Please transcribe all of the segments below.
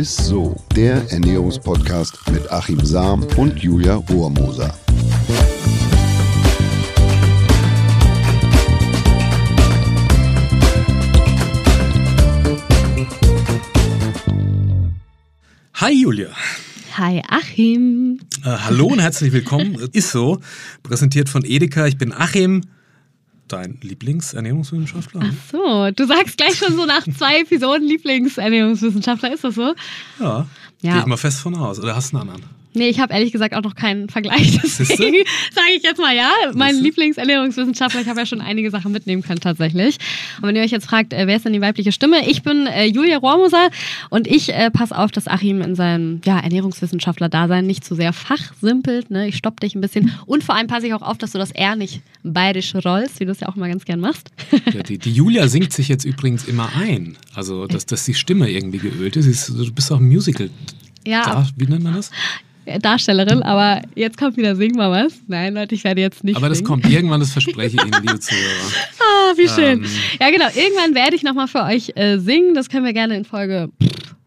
Ist so, der Ernährungspodcast mit Achim Sam und Julia Rohrmoser. Hi Julia. Hi Achim. Äh, hallo und herzlich willkommen. Ist so, präsentiert von Edeka. Ich bin Achim, dein Lieblingsernährungswissenschaftler. Ach so, du sagst gleich schon so nach zwei Episoden Lieblingsernährungswissenschaftler, ist das so? Ja, Ja. gehe ich mal fest von aus. Oder hast du einen anderen? Nee, ich habe ehrlich gesagt auch noch keinen Vergleich. Deswegen sage ich jetzt mal ja. Mein? Lieblingsernährungswissenschaftler, ich habe ja schon einige Sachen mitnehmen können tatsächlich. Und wenn ihr euch jetzt fragt, äh, wer ist denn die weibliche Stimme? Ich bin äh, Julia Rohrmoser und ich äh, passe auf, dass Achim in seinem ja, Ernährungswissenschaftler-Dasein nicht zu sehr fachsimpelt. Ne? Ich stopp dich ein bisschen. Und vor allem passe ich auch auf, dass du das R nicht bayerisch rollst, wie du es ja auch immer ganz gern machst. Ja, die, die Julia singt sich jetzt übrigens immer ein. Also, dass, dass die Stimme irgendwie geölt ist. Du bist auch ein Musical. Ja, Da, wie nennt man das? Darstellerin, aber jetzt kommt wieder Sing mal was. Nein, Leute, ich werde jetzt nicht Aber das singen. kommt irgendwann, das verspreche ich Ihnen, liebe Zuhörer. Ah, wie schön. Ähm. Ja, genau. Irgendwann werde ich nochmal für euch äh, singen. Das können wir gerne in Folge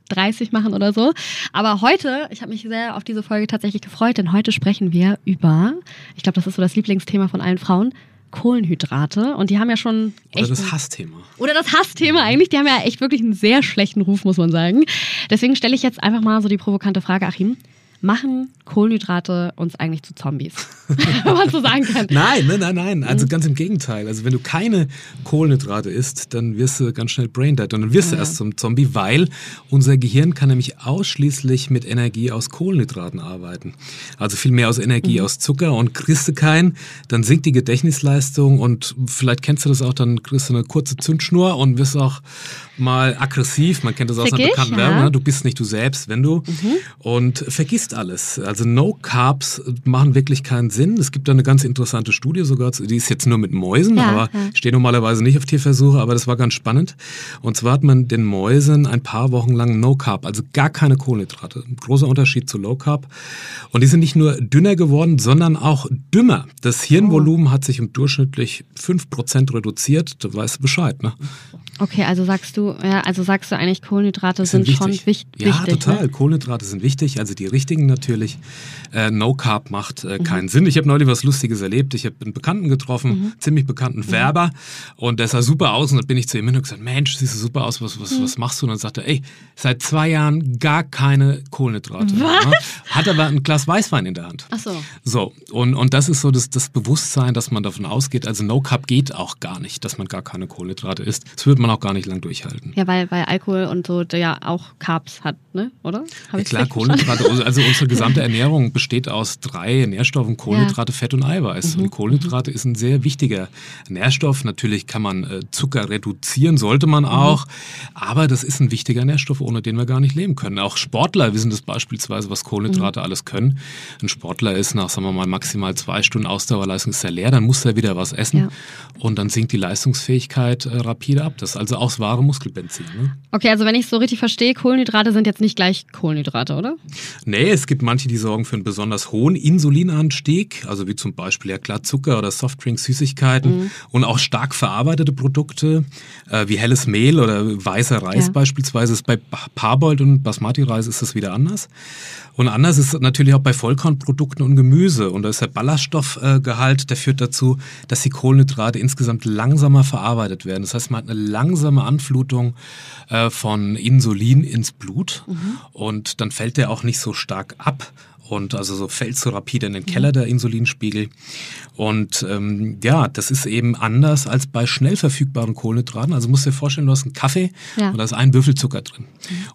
30 machen oder so. Aber heute, ich habe mich sehr auf diese Folge tatsächlich gefreut, denn heute sprechen wir über, ich glaube, das ist so das Lieblingsthema von allen Frauen, Kohlenhydrate. Und die haben ja schon Oder echt. das Hassthema. oder das Hassthema eigentlich. Die haben ja echt wirklich einen sehr schlechten Ruf, muss man sagen. Deswegen stelle ich jetzt einfach mal so die provokante Frage, Achim. Machen Kohlenhydrate uns eigentlich zu Zombies? Wenn man so sagen kann. Nein, nein, nein, nein. Mhm. Also ganz im Gegenteil. Also wenn du keine Kohlenhydrate isst, dann wirst du ganz schnell braindead und dann wirst du erst zum Zombie, weil unser Gehirn kann nämlich ausschließlich mit Energie aus Kohlenhydraten arbeiten. Also viel mehr aus Energie Mhm. aus Zucker und kriegst du keinen, dann sinkt die Gedächtnisleistung und vielleicht kennst du das auch, dann kriegst du eine kurze Zündschnur und wirst auch mal aggressiv. Man kennt das aus einer bekannten ja. Werbung. ne? Du bist nicht du selbst, wenn du und vergisst alles. Also No Carbs machen wirklich keinen Sinn. Es gibt da eine ganz interessante Studie sogar, die ist jetzt nur mit Mäusen, Ja, aber ja. steht normalerweise nicht auf Tierversuche, aber das war ganz spannend. Und zwar hat man den Mäusen ein paar Wochen lang No Carb, also gar keine Kohlenhydrate. Ein großer Unterschied zu Low Carb. Und die sind nicht nur dünner geworden, sondern auch dümmer. Das Hirnvolumen hat sich um durchschnittlich 5% reduziert. Da weißt du Bescheid, ne? Okay, also sagst du, ja, also sagst du eigentlich, Kohlenhydrate sind, schon wich Ja, wichtig. total. Ne? Kohlenhydrate sind wichtig, also die richtigen natürlich. Äh, no Carb macht äh, Mhm. keinen Sinn. Ich habe neulich was Lustiges erlebt. Ich habe einen Bekannten getroffen, Mhm. ziemlich bekannten Werber, und der sah super aus. Und dann bin ich zu ihm hin und gesagt: Mensch, siehst du super aus, was, Mhm. was, was machst du? Und dann sagte er: Ey, seit zwei Jahren gar keine Kohlenhydrate. mehr, Was? ne? Hat aber ein Glas Weißwein in der Hand. Ach so. So, und, und das ist so das, das Bewusstsein, dass man davon ausgeht, also No Carb geht auch gar nicht, dass man gar keine Kohlenhydrate isst. Das wird man auch gar nicht lang durchhalten. Ja, weil, weil Alkohol und so der ja auch Carbs hat, ne? Oder? Hab Ja, klar? Kohlenhydrate, also unsere gesamte Ernährung besteht aus drei Nährstoffen, Kohlenhydrate, Fett und Eiweiß. Mhm. Und Kohlenhydrate ist ein sehr wichtiger Nährstoff. Natürlich kann man äh, Zucker reduzieren, sollte man Mhm. auch, aber das ist ein wichtiger Nährstoff, ohne den wir gar nicht leben können. Auch Sportler wissen das beispielsweise, was Kohlenhydrate Mhm. alles können. Ein Sportler ist nach, sagen wir mal, maximal zwei Stunden Ausdauerleistung ist er leer, dann muss er wieder was essen Ja. und dann sinkt die Leistungsfähigkeit äh, rapide ab. Das ist also auch das wahre Muskelbenzin. Ne? Okay, also wenn ich es so richtig verstehe, Kohlenhydrate sind jetzt nicht gleich Kohlenhydrate, oder? Nee, es gibt manche, die sorgen für einen besonders hohen Insulinanstieg, also wie zum Beispiel ja klar Zucker oder Softdrinks, Süßigkeiten und auch stark verarbeitete Produkte äh, wie helles Mehl oder weißer Reis Ja. beispielsweise. Ist bei Pa- Parboiled und Basmati-Reis ist das wieder anders. Und anders ist natürlich auch bei Vollkornprodukten und Gemüse. Und da ist der Ballaststoffgehalt, der führt dazu, dass die Kohlenhydrate insgesamt langsamer verarbeitet werden. Das heißt, man hat eine langsame Anflutung äh, von Insulin ins Blut und dann fällt der auch nicht so stark ab. Und also so fällt so rapide in den Keller der Insulinspiegel. Und ähm, ja, das ist eben anders als bei schnell verfügbaren Kohlenhydraten. Also musst du dir vorstellen, du hast einen Kaffee Ja. und da ist ein Würfel Zucker drin.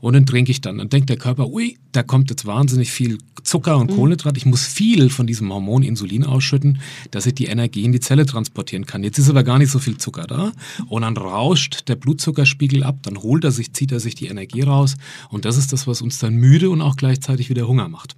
Und den trinke ich dann. Dann denkt der Körper, ui, da kommt jetzt wahnsinnig viel Zucker und Kohlenhydrat. Ich muss viel von diesem Hormon Insulin ausschütten, dass ich die Energie in die Zelle transportieren kann. Jetzt ist aber gar nicht so viel Zucker da. Und dann rauscht der Blutzuckerspiegel ab, dann holt er sich, zieht er sich die Energie raus. Und das ist das, was uns dann müde und auch gleichzeitig wieder Hunger macht.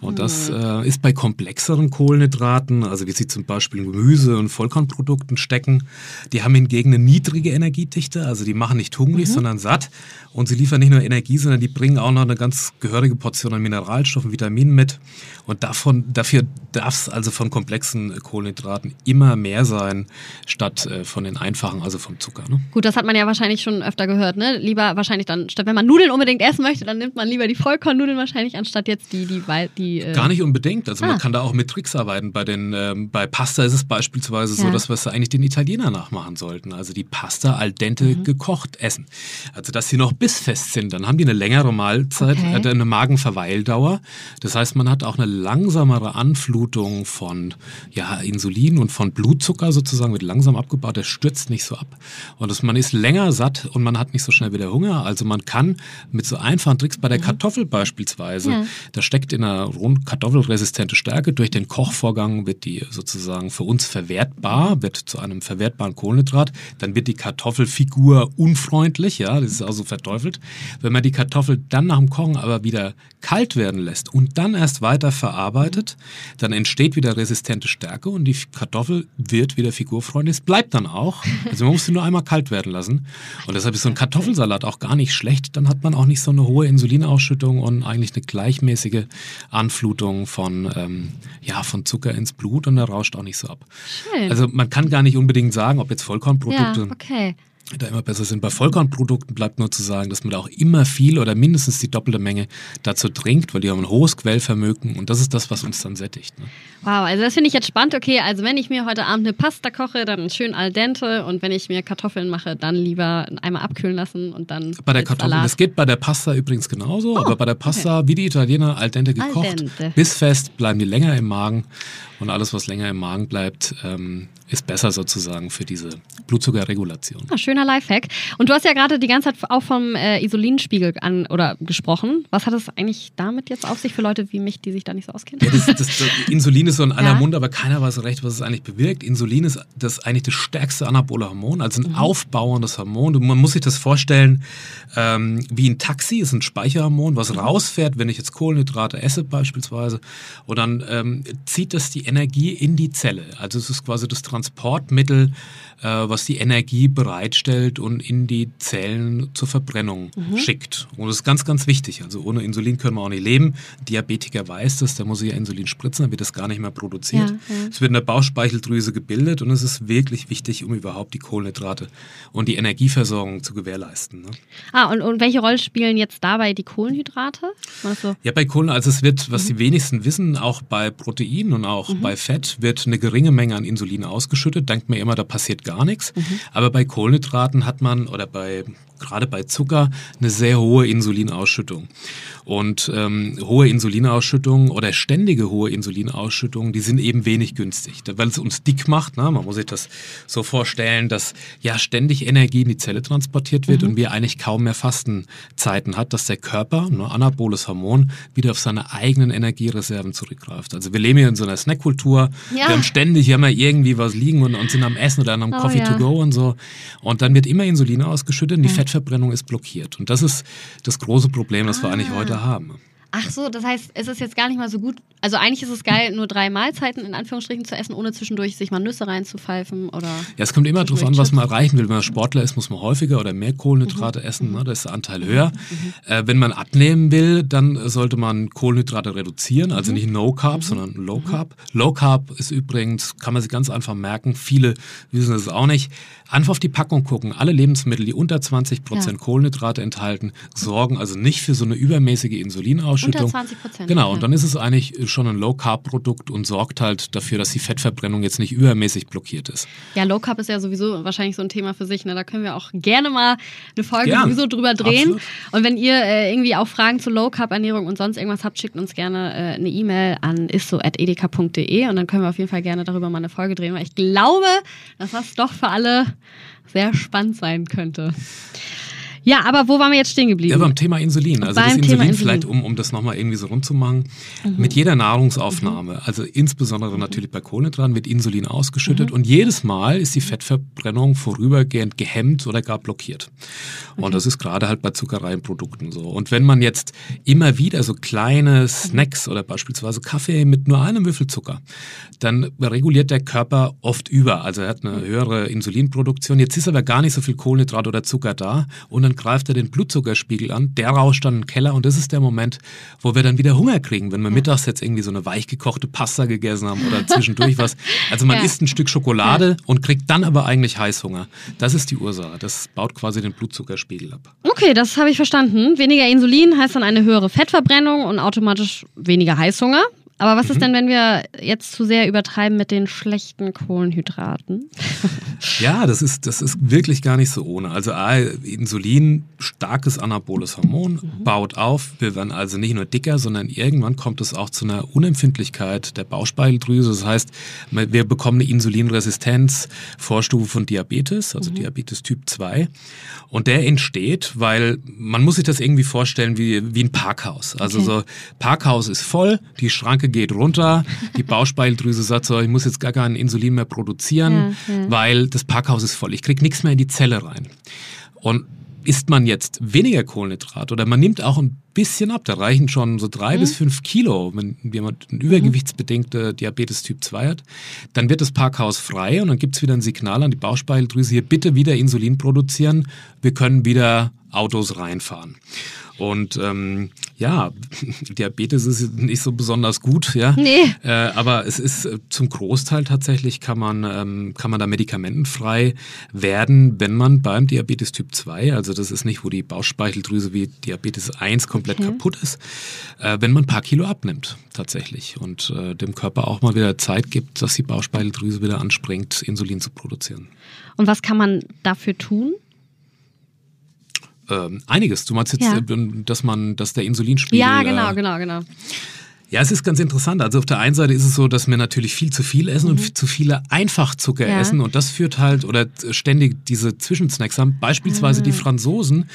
Und das äh, ist bei komplexeren Kohlenhydraten, also wie sie zum Beispiel in Gemüse und Vollkornprodukten stecken, die haben hingegen eine niedrige Energiedichte, also die machen nicht hungrig, sondern satt. Und sie liefern nicht nur Energie, sondern die bringen auch noch eine ganz gehörige Portion an Mineralstoffen, Vitaminen mit. Und davon, dafür darf es also von komplexen Kohlenhydraten immer mehr sein, statt äh, von den einfachen, also vom Zucker. Ne? Gut, das hat man ja wahrscheinlich schon öfter gehört, ne? Lieber wahrscheinlich dann, statt wenn man Nudeln unbedingt essen möchte, dann nimmt man lieber die Vollkornnudeln wahrscheinlich, anstatt jetzt die, die, die äh Gar nicht unbedingt. Also Ah. man kann da auch mit Tricks arbeiten. Bei, den, ähm, bei Pasta ist es beispielsweise so, Ja. dass wir es eigentlich den Italiener nachmachen sollten. Also die Pasta al dente Mhm. gekocht essen. Also dass sie noch bissfest sind. Dann haben die eine längere Mahlzeit, Okay. äh, eine Magenverweildauer. Das heißt, man hat auch eine langsamere Anflutung von ja, Insulin und von Blutzucker sozusagen, wird langsam abgebaut, der stürzt nicht so ab. Und das, man ist länger satt und man hat nicht so schnell wieder Hunger. Also man kann mit so einfachen Tricks bei der Kartoffel beispielsweise, Ja. da steckt in einer rund kartoffelresistente Stärke. Durch den Kochvorgang wird die sozusagen für uns verwertbar, wird zu einem verwertbaren Kohlenhydrat. Dann wird die Kartoffelfigur unfreundlich, ja, das ist also verteufelt. Wenn man die Kartoffel dann nach dem Kochen aber wieder kalt werden lässt und dann erst weiter verarbeitet, dann entsteht wieder resistente Stärke und die Kartoffel wird wieder figurfreundlich. Es bleibt dann auch. Also man muss sie nur einmal kalt werden lassen. Und deshalb ist so ein Kartoffelsalat auch gar nicht schlecht. Dann hat man auch nicht so eine hohe Insulinausschüttung und eigentlich eine gleichmäßige Anflutung von, ähm, ja, von Zucker ins Blut und er rauscht auch nicht so ab. Schön. Also man kann gar nicht unbedingt sagen, ob jetzt ja, Vollkornprodukte okay. Da immer besser sind. Bei Vollkornprodukten bleibt nur zu sagen, dass man da auch immer viel oder mindestens die doppelte Menge dazu trinkt, weil die haben ein hohes Quellvermögen und das ist das, was uns dann sättigt. Ne? Wow, also das finde ich jetzt spannend. Okay, also wenn ich mir heute Abend eine Pasta koche, dann schön al dente und wenn ich mir Kartoffeln mache, dann lieber einmal abkühlen lassen und dann Bei der Kartoffel, Salat. das geht bei der Pasta übrigens genauso, aber bei der Pasta, wie die Italiener, al dente Al gekocht, dente. bissfest, bleiben die länger im Magen und alles, was länger im Magen bleibt, ähm, ist besser sozusagen für diese Blutzuckerregulation. Ah, schöner Lifehack. Und du hast ja gerade die ganze Zeit auch vom äh, Isolinspiegel an oder gesprochen. Was hat es eigentlich damit jetzt auf sich für Leute wie mich, die sich da nicht so auskennen? Ja, das, das, das Insulin ist so in aller Ja. Mund, aber keiner weiß recht, was es eigentlich bewirkt. Insulin ist das eigentlich das stärkste anabole Hormon, also Mhm. ein aufbauendes Hormon. Und Man muss sich das vorstellen, ähm, wie ein Taxi ist ein Speicherhormon, Mhm. was rausfährt, wenn ich jetzt Kohlenhydrate esse beispielsweise. Und dann ähm, zieht das die Energie in die Zelle. Also es ist quasi das Transportmittel, äh, was die Energie bereitstellt und in die Zellen zur Verbrennung Mhm. schickt. Und das ist ganz, ganz wichtig. Also ohne Insulin können wir auch nicht leben. Diabetiker weiß das, der muss ja Insulin spritzen, dann wird das gar nicht mehr produziert. Ja, ja. Es wird in der Bauchspeicheldrüse gebildet und es ist wirklich wichtig, um überhaupt die Kohlenhydrate und die Energieversorgung zu gewährleisten. Ne? Ah, und, und welche Rolle spielen jetzt dabei die Kohlenhydrate? Ja, bei Kohlen, also es wird, Mhm. was die wenigsten wissen, auch bei Protein und auch bei Fett wird eine geringe Menge an Insulin ausgeschüttet. Denkt man immer, da passiert gar nichts. Mhm. Aber bei Kohlenhydraten hat man oder bei gerade bei Zucker eine sehr hohe Insulinausschüttung. Und ähm, hohe Insulinausschüttung oder ständige hohe Insulinausschüttung, die sind eben wenig günstig, weil es uns dick macht. Ne? Man muss sich das so vorstellen, dass ja ständig Energie in die Zelle transportiert wird und wir eigentlich kaum mehr Fastenzeiten hat, dass der Körper, ne, anaboles Hormon, wieder auf seine eigenen Energiereserven zurückgreift. Also wir leben hier in so einer Snackkultur. Ja. Wir haben ständig immer irgendwie was liegen und, und sind am Essen oder am Oh, Coffee ja. to go und so. Und dann wird immer Insulin ausgeschüttet und die Fettverbrennung ist blockiert. Und das ist das große Problem, das wir eigentlich Ah. heute haben. Ach so, das heißt, es ist jetzt gar nicht mal so gut. Also eigentlich ist es geil, nur drei Mahlzeiten in Anführungsstrichen zu essen, ohne zwischendurch sich mal Nüsse reinzupfeifen oder. Ja, es kommt immer darauf an, was man erreichen will. Wenn man Sportler ist, muss man häufiger oder mehr Kohlenhydrate Mhm. essen. Ne? Da ist der Anteil höher. Äh, wenn man abnehmen will, dann sollte man Kohlenhydrate reduzieren. Also Mhm. nicht No Carb, sondern Low Carb. Low Carb ist übrigens, kann man sich ganz einfach merken, viele wissen es auch nicht. Einfach auf die Packung gucken. Alle Lebensmittel, die unter 20% Ja. Kohlenhydrate enthalten, sorgen also nicht für so eine übermäßige Insulinausschüttung. Unter 20%, Genau, okay. und dann ist es eigentlich schon ein Low-Carb-Produkt und sorgt halt dafür, dass die Fettverbrennung jetzt nicht übermäßig blockiert ist. Ja, Low Carb ist ja sowieso wahrscheinlich so ein Thema für sich. Ne? Da können wir auch gerne mal eine Folge sowieso drüber drehen. Absolut. Und wenn ihr äh, irgendwie auch Fragen zu Low Carb Ernährung und sonst irgendwas habt, schickt uns gerne äh, eine E-Mail an isso@edeka.de und dann können wir auf jeden Fall gerne darüber mal eine Folge drehen, weil ich glaube, dass das doch für alle sehr spannend sein könnte. Ja, aber wo waren wir jetzt stehen geblieben? Ja, beim Thema Insulin. Also Beim das Insulin, Thema Insulin. vielleicht, um, um das nochmal irgendwie so rund zu machen, mit jeder Nahrungsaufnahme, also insbesondere natürlich bei Kohlenhydraten, wird Insulin ausgeschüttet und jedes Mal ist die Fettverbrennung vorübergehend gehemmt oder gar blockiert. Und das ist gerade halt bei Zuckereienprodukten so. Und wenn man jetzt immer wieder so kleine Snacks oder beispielsweise Kaffee mit nur einem Würfel Zucker, dann reguliert der Körper oft über. Also er hat eine höhere Insulinproduktion. Jetzt ist aber gar nicht so viel Kohlenhydrat oder Zucker da und dann greift er den Blutzuckerspiegel an, der rauscht dann in den Keller und das ist der Moment, wo wir dann wieder Hunger kriegen, wenn wir mittags jetzt irgendwie so eine weichgekochte Pasta gegessen haben oder zwischendurch was. Also man Ja. isst ein Stück Schokolade und kriegt dann aber eigentlich Heißhunger. Das ist die Ursache. Das baut quasi den Blutzuckerspiegel ab. Okay, das habe ich verstanden. Weniger Insulin heißt dann eine höhere Fettverbrennung und automatisch weniger Heißhunger. Aber was ist denn, wenn wir jetzt zu sehr übertreiben mit den schlechten Kohlenhydraten? Ja, das ist, das ist wirklich gar nicht so ohne. Also A, Insulin, starkes anaboles Hormon, baut auf. Wir werden also nicht nur dicker, sondern irgendwann kommt es auch zu einer Unempfindlichkeit der Bauchspeicheldrüse. Das heißt, wir bekommen eine Insulinresistenz, Vorstufe von Diabetes, also Diabetes Typ 2. Und der entsteht, weil man muss sich das irgendwie vorstellen wie, wie ein Parkhaus. Also Okay. so, Parkhaus ist voll, die Schranke geht runter, die Bauchspeicheldrüse sagt so, ich muss jetzt gar kein Insulin mehr produzieren, Ja, ja. weil das Parkhaus ist voll. Ich krieg nichts mehr in die Zelle rein. Und isst man jetzt weniger Kohlenhydrat oder man nimmt auch ein bisschen ab, da reichen schon so drei bis fünf Kilo, wenn jemand einen übergewichtsbedingte Diabetes Typ 2 hat, dann wird das Parkhaus frei und dann gibt's wieder ein Signal an die Bauchspeicheldrüse, hier bitte wieder Insulin produzieren, wir können wieder Autos reinfahren. Und ähm, ja, Diabetes ist nicht so besonders gut, ja. Nee. Äh, aber es ist äh, zum Großteil tatsächlich kann man, ähm, kann man da medikamentenfrei werden, wenn man beim Diabetes Typ 2, also das ist nicht, wo die Bauchspeicheldrüse wie Diabetes 1 komplett Okay. kaputt ist, äh, wenn man ein paar Kilo abnimmt tatsächlich und äh, dem Körper auch mal wieder Zeit gibt, dass die Bauchspeicheldrüse wieder anspringt, Insulin zu produzieren. Und was kann man dafür tun? Ähm, einiges. Du meinst jetzt, Ja. äh, dass man, dass der Insulinspiegel. Ja, äh, genau, genau, genau. Ja, es ist ganz interessant. Also auf der einen Seite ist es so, dass wir natürlich viel zu viel essen und viel zu viele Einfachzucker Mhm. Ja. essen und das führt halt oder ständig diese Zwischensnacks haben. Beispielsweise Ah. die Franzosen.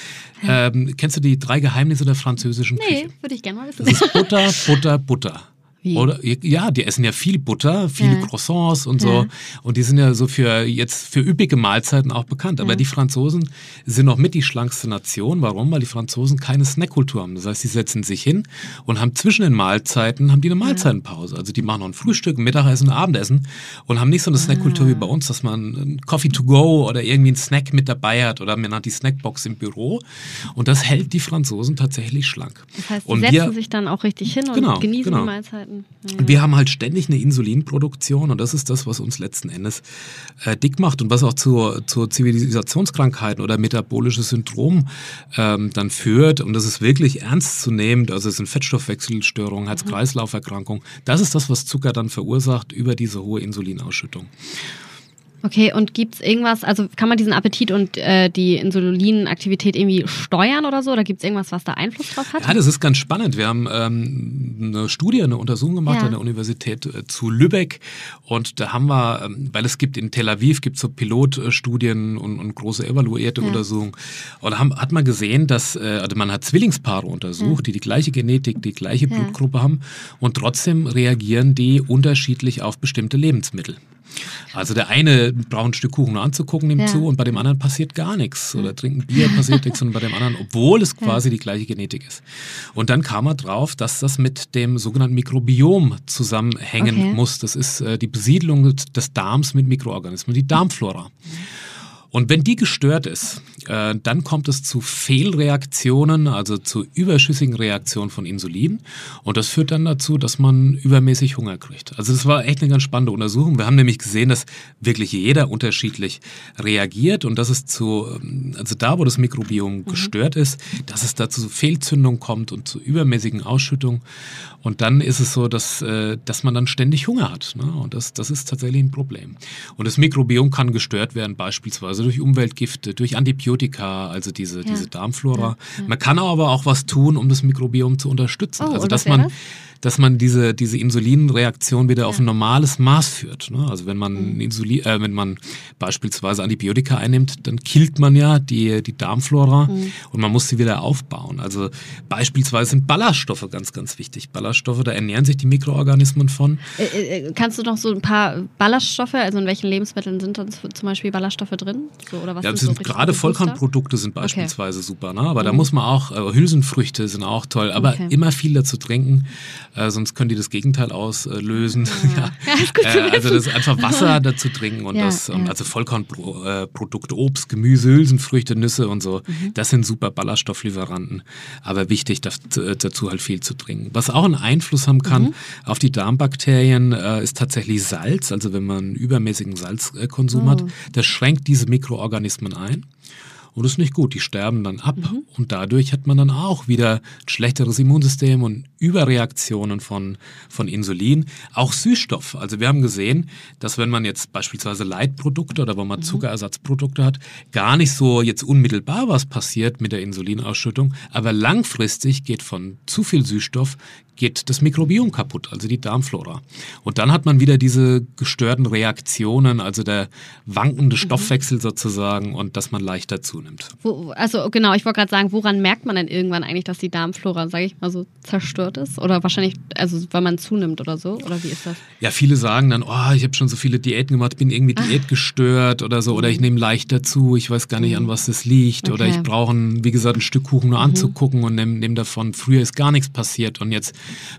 Ähm, kennst du die drei Geheimnisse der französischen Nee, Küche? würde ich gerne mal wissen. Das ist Butter, Butter, Butter. Wie? Oder, ja, die essen ja viel Butter, viele Ja. Croissants und so. Ja. Und die sind ja so für jetzt für üppige Mahlzeiten auch bekannt. Aber die Franzosen sind noch mit die schlankste Nation. Warum? Weil die Franzosen keine Snackkultur haben. Das heißt, sie setzen sich hin und haben zwischen den Mahlzeiten haben die eine Mahlzeitenpause. Also die machen noch ein Frühstück, ein Mittagessen, ein Abendessen und haben nicht so eine Snackkultur wie bei uns, dass man ein Coffee to go oder irgendwie einen Snack mit dabei hat oder man hat die Snackbox im Büro. Und das hält die Franzosen tatsächlich schlank. Das heißt, die und setzen wir, sich dann auch richtig hin und Genau, genießen genau. die Mahlzeiten. Ja. und wir haben halt ständig eine Insulinproduktion und das ist das, was uns letzten Endes äh, dick macht und was auch zur, zur Zivilisationskrankheiten oder metabolisches Syndrom ähm, dann führt. Und das ist wirklich ernst zu nehmen. Also es sind Fettstoffwechselstörungen, Herz-Kreislauf-Erkrankungen. Das ist das, was Zucker dann verursacht über diese hohe Insulinausschüttung. Okay, und gibt es irgendwas, also kann man diesen Appetit und äh, die Insulinaktivität irgendwie steuern oder so? Oder gibt es irgendwas, was da Einfluss drauf hat? Ja, das ist ganz spannend. Wir haben ähm, eine Studie, eine Untersuchung gemacht Ja. an der Universität äh, zu Lübeck und da haben wir, ähm, weil es gibt in Tel Aviv gibt so Pilotstudien und, und große evaluierte Ja. Untersuchungen und da haben, hat man gesehen, dass äh, also man hat Zwillingspaare untersucht, die die gleiche Genetik, die gleiche Ja. Blutgruppe haben und trotzdem reagieren die unterschiedlich auf bestimmte Lebensmittel. Also der eine braucht ein Stück Kuchen nur anzugucken, nimmt Ja. zu und bei dem anderen passiert gar nichts. Oder trinken Bier passiert nichts und bei dem anderen, obwohl es quasi die gleiche Genetik ist. Und dann kam er drauf, dass das mit dem sogenannten Mikrobiom zusammenhängen Okay. muss. Das ist äh, die Besiedlung des Darms mit Mikroorganismen, die Darmflora. Und wenn die gestört ist, äh, dann kommt es zu Fehlreaktionen, also zu überschüssigen Reaktionen von Insulin. Und das führt dann dazu, dass man übermäßig Hunger kriegt. Also das war echt eine ganz spannende Untersuchung. Wir haben nämlich gesehen, dass wirklich jeder unterschiedlich reagiert und dass es zu, also da, wo das Mikrobiom gestört ist, dass es da zu Fehlzündung kommt und zu übermäßigen Ausschüttungen. Und dann ist es so, dass, äh, dass man dann ständig Hunger hat. Ne? Und das, das ist tatsächlich ein Problem. Und das Mikrobiom kann gestört werden, beispielsweise durch Umweltgifte, durch Antibiotika, also diese, diese Darmflora. Man kann aber auch was tun, um das Mikrobiom zu unterstützen. Oh, also dass man das? Dass man diese, diese Insulinreaktion wieder ja. auf ein normales Maß führt. Ne? Also wenn man mhm. Insulin, äh, wenn man beispielsweise Antibiotika einnimmt, dann killt man ja die, die Darmflora mhm. und man muss sie wieder aufbauen. Also beispielsweise sind Ballaststoffe ganz, ganz wichtig. Ballaststoffe, da ernähren sich die Mikroorganismen von. Äh, äh, kannst du noch so ein paar Ballaststoffe, also in welchen Lebensmitteln sind dann zum Beispiel Ballaststoffe drin? So, oder was ja, sind so gerade Vollkornprodukte sind beispielsweise okay. super, ne? aber mhm. da muss man auch, äh, Hülsenfrüchte sind auch toll, aber okay. immer viel dazu trinken, äh, sonst können die das Gegenteil auslösen. Ja. ja. ja äh, also das ist einfach Wasser dazu trinken und das, und also Vollkornprodukte, Obst, Gemüse, Hülsenfrüchte, Nüsse und so, mhm. das sind super Ballaststofflieferanten, aber wichtig dazu halt viel zu trinken. Was auch einen Einfluss haben kann mhm. auf die Darmbakterien, äh, ist tatsächlich Salz, also wenn man übermäßigen Salzkonsum oh. hat, das schränkt diese Mikroorganismen ein. Und das ist nicht gut. Die sterben dann ab. Mhm. Und dadurch hat man dann auch wieder ein schlechteres Immunsystem und Überreaktionen von, von Insulin. Auch Süßstoff. Also wir haben gesehen, dass wenn man jetzt beispielsweise Leitprodukte oder wenn man mhm. Zuckerersatzprodukte hat, gar nicht so jetzt unmittelbar was passiert mit der Insulinausschüttung. Aber langfristig geht von zu viel Süßstoff geht das Mikrobiom kaputt, also die Darmflora. Und dann hat man wieder diese gestörten Reaktionen, also der wankende mhm. Stoffwechsel sozusagen und dass man leichter zunimmt. Wo, also genau, ich wollte gerade sagen, woran merkt man denn irgendwann eigentlich, dass die Darmflora, sage ich mal so, zerstört ist? Oder wahrscheinlich, also weil man zunimmt oder so? Oder wie ist das? Ja, viele sagen dann, oh, ich habe schon so viele Diäten gemacht, bin irgendwie ah. diätgestört oder so, oder ich mhm. nehme leichter zu, ich weiß gar nicht, an mhm. was das liegt, okay. oder ich brauche, wie gesagt, ein Stück Kuchen nur mhm. anzugucken und nehme nehm davon, früher ist gar nichts passiert und jetzt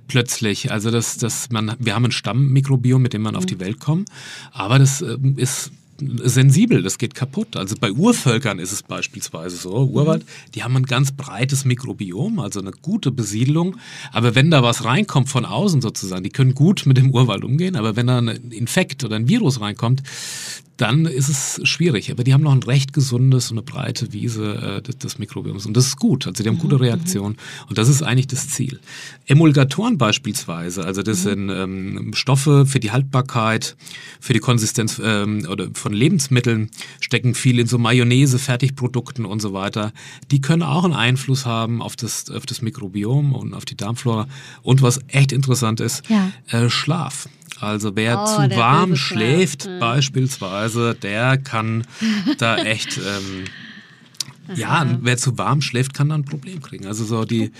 plötzlich. Also das, das man, wir haben ein Stammmikrobiom, mit dem man auf die Welt kommt, aber das ähm, ist sensibel, das geht kaputt. Also bei Urvölkern ist es beispielsweise so, Urwald, die haben ein ganz breites Mikrobiom, also eine gute Besiedelung. Aber wenn da was reinkommt von außen sozusagen, die können gut mit dem Urwald umgehen, aber wenn da ein Infekt oder ein Virus reinkommt, dann ist es schwierig. Aber die haben noch ein recht gesundes und eine breite Wiese äh, des Mikrobioms. Und das ist gut. Also die haben gute mhm, Reaktionen. Und das ist eigentlich das Ziel. Emulgatoren beispielsweise, also das mhm. sind ähm, Stoffe für die Haltbarkeit, für die Konsistenz ähm, oder von Lebensmitteln, stecken viel in so Mayonnaise, Fertigprodukten und so weiter. Die können auch einen Einfluss haben auf das, auf das Mikrobiom und auf die Darmflora. Und was echt interessant ist, ja. äh, Schlaf. Also wer oh, zu warm schläft ja. beispielsweise, der kann da echt... Ähm, ja, wer zu warm schläft, kann dann ein Problem kriegen. Also so die,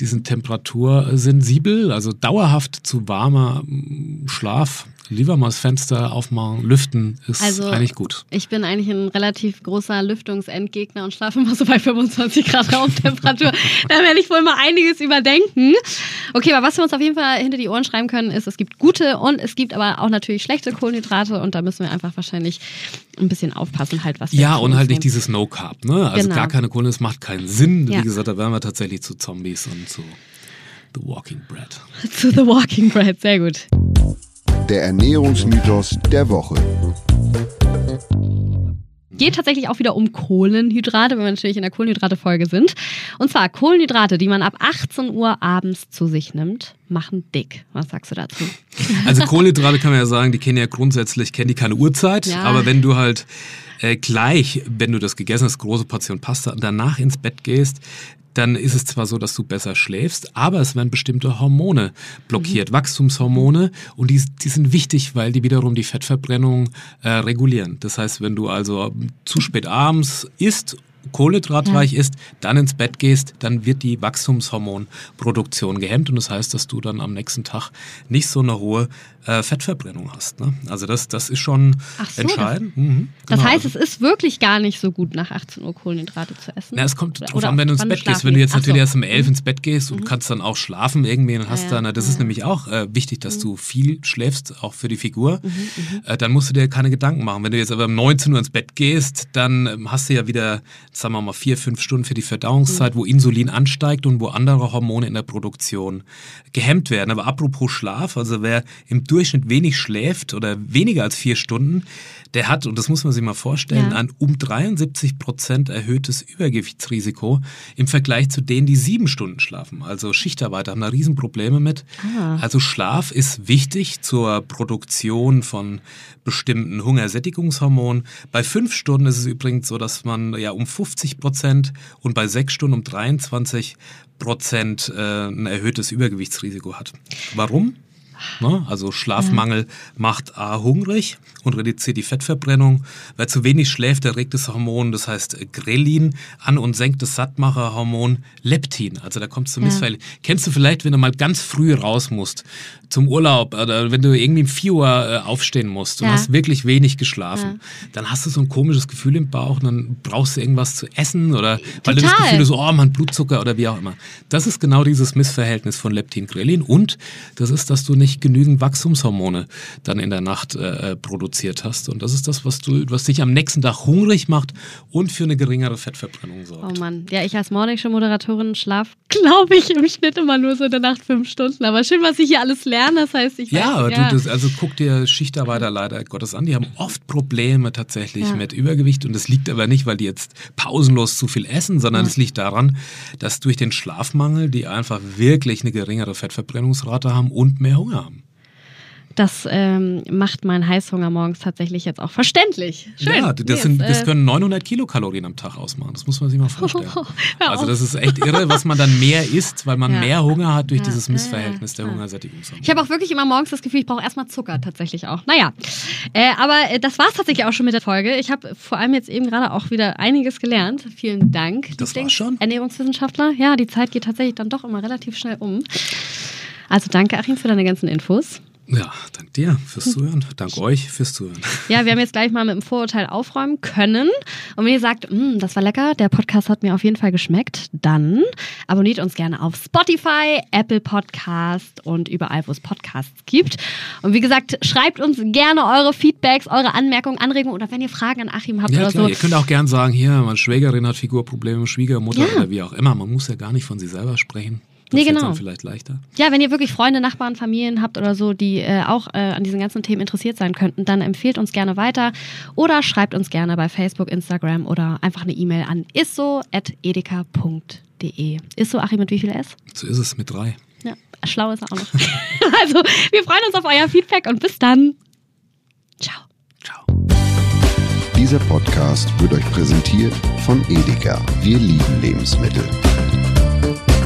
die sind temperatursensibel, also dauerhaft zu warmer mm, Schlaf lieber mal das Fenster aufmachen, lüften ist also, eigentlich gut. Ich bin eigentlich ein relativ großer Lüftungsendgegner und schlafe immer so bei 25 Grad Raumtemperatur. da werde ich wohl mal einiges überdenken. Okay, aber was wir uns auf jeden Fall hinter die Ohren schreiben können, ist, es gibt gute und es gibt aber auch natürlich schlechte Kohlenhydrate und da müssen wir einfach wahrscheinlich ein bisschen aufpassen, halt was wir Ja, und halt nicht dieses No Carb, ne? Also genau. gar keine Kohlenhydrate macht keinen Sinn. Ja. Wie gesagt, da werden wir tatsächlich zu Zombies und zu The Walking Bread. zu The Walking Bread, sehr gut. Der Ernährungsmythos der Woche. Geht tatsächlich auch wieder um Kohlenhydrate, wenn wir natürlich in der Kohlenhydrate-Folge sind. Und zwar Kohlenhydrate, die man ab 18 Uhr abends zu sich nimmt, machen dick. Was sagst du dazu? Also Kohlenhydrate kann man ja sagen, die kennen ja grundsätzlich, kennen die keine Uhrzeit. Ja. Aber wenn du halt äh, gleich, wenn du das gegessen hast, große Portion Pasta, danach ins Bett gehst, dann ist es zwar so, dass du besser schläfst, aber es werden bestimmte Hormone blockiert, mhm. Wachstumshormone, und die, die sind wichtig, weil die wiederum die Fettverbrennung äh, regulieren. Das heißt, wenn du also zu spät abends isst kohlenhydratreich ja. ist, dann ins Bett gehst, dann wird die Wachstumshormonproduktion gehemmt und das heißt, dass du dann am nächsten Tag nicht so eine hohe äh, Fettverbrennung hast. Ne? Also das, das ist schon so, entscheidend. Das, mhm, genau. das heißt, es ist wirklich gar nicht so gut, nach 18 Uhr Kohlenhydrate zu essen. Na, es kommt drauf an, wenn du ins Bett gehst. Wenn du jetzt natürlich so. erst um 11 ins Bett gehst und mhm. kannst dann auch schlafen irgendwie und hast ja, dann, das ja. ist nämlich auch äh, wichtig, dass mhm. du viel schläfst, auch für die Figur, mhm, mhm. äh, dann musst du dir keine Gedanken machen. Wenn du jetzt aber um 19 Uhr ins Bett gehst, dann ähm, hast du ja wieder, sagen wir mal, vier, fünf Stunden für die Verdauungszeit, mhm. wo Insulin ansteigt und wo andere Hormone in der Produktion gehemmt werden. Aber apropos Schlaf, also wer im Durchschnitt wenig schläft oder weniger als vier Stunden, der hat, und das muss man sich mal vorstellen, Ja. ein um 73 Prozent erhöhtes Übergewichtsrisiko im Vergleich zu denen, die sieben Stunden schlafen. Also Schichtarbeiter haben da Riesenprobleme mit. Ah. Also Schlaf ist wichtig zur Produktion von bestimmten Hungersättigungshormonen. Bei fünf Stunden ist es übrigens so, dass man ja um 50 Prozent und bei sechs Stunden um 23 Prozent äh, ein erhöhtes Übergewichtsrisiko hat. Warum? Ne? Also Schlafmangel macht A hungrig und reduziert die Fettverbrennung. Wer zu wenig schläft, der regt das Hormon, das heißt äh, Grelin, an und senkt das Sattmacherhormon Leptin. Also da kommt es zum Ja. Missverhältnis. Kennst du vielleicht, wenn du mal ganz früh raus musst zum Urlaub oder wenn du irgendwie um 4 Uhr äh, aufstehen musst und Ja. hast wirklich wenig geschlafen, dann hast du so ein komisches Gefühl im Bauch und dann brauchst du irgendwas zu essen oder weil du das Total. Gefühl hast, oh, man Blutzucker oder wie auch immer. Das ist genau dieses Missverhältnis von Leptin-Grelin und das ist, dass du nicht genügend Wachstumshormone dann in der Nacht äh, produziert hast und das ist das, was du, was dich am nächsten Tag hungrig macht und für eine geringere Fettverbrennung sorgt. Oh Mann, ja, ich als Morningshow Moderatorin schlaf, glaube ich, im Schnitt immer nur so in der Nacht fünf Stunden. Aber schön, was ich hier alles lerne. Das heißt, ich Ja, weiß, ja. du, das, also guck dir Schichtarbeiter leider Gottes an, die haben oft Probleme tatsächlich Ja. mit Übergewicht und das liegt aber nicht, weil die jetzt pausenlos zu viel essen, sondern es liegt daran, dass durch den Schlafmangel die einfach wirklich eine geringere Fettverbrennungsrate haben und mehr Hunger haben. Das ähm, macht meinen Heißhunger morgens tatsächlich jetzt auch verständlich. Schön. Ja, das, sind, das äh, können 900 Kilokalorien am Tag ausmachen. Das muss man sich mal vorstellen. Hör also das ist echt irre, was man dann mehr isst, weil man Ja. mehr Hunger hat durch Ja, dieses Missverhältnis ja, der ja. Hungersättigungshormone. Ich habe auch wirklich immer morgens das Gefühl, ich brauche erstmal Zucker tatsächlich auch. Naja, äh, aber äh, das war es tatsächlich auch schon mit der Folge. Ich habe vor allem jetzt eben gerade auch wieder einiges gelernt. Vielen Dank. Das war's schon? Ernährungswissenschaftler. Ja, die Zeit geht tatsächlich dann doch immer relativ schnell um. Also danke, Achim, für deine ganzen Infos. Ja, dank dir fürs Zuhören. Dank euch fürs Zuhören. Ja, wir haben jetzt gleich mal mit dem Vorurteil aufräumen können. Und wenn ihr sagt, "Mm, das war lecker, der Podcast hat mir auf jeden Fall geschmeckt, dann abonniert uns gerne auf Spotify, Apple Podcast und überall, wo es Podcasts gibt. Und wie gesagt, schreibt uns gerne eure Feedbacks, eure Anmerkungen, Anregungen oder wenn ihr Fragen an Achim habt Ja, oder klar. so. Ihr könnt auch gern sagen, hier, meine Schwägerin hat Figurprobleme, Schwiegermutter Ja. oder wie auch immer. Man muss ja gar nicht von sich selber sprechen. Das Nee, genau. dann vielleicht leichter. Ja, wenn ihr wirklich Freunde, Nachbarn, Familien habt oder so, die äh, auch äh, an diesen ganzen Themen interessiert sein könnten, dann empfehlt uns gerne weiter oder schreibt uns gerne bei Facebook, Instagram oder einfach eine E-Mail an isso.edeka.de. Isso, Achim, mit wie viel S? So ist es mit drei. Ja, schlau ist er auch noch. also, wir freuen uns auf euer Feedback und bis dann. Ciao. Ciao. Dieser Podcast wird euch präsentiert von Edeka. Wir lieben Lebensmittel.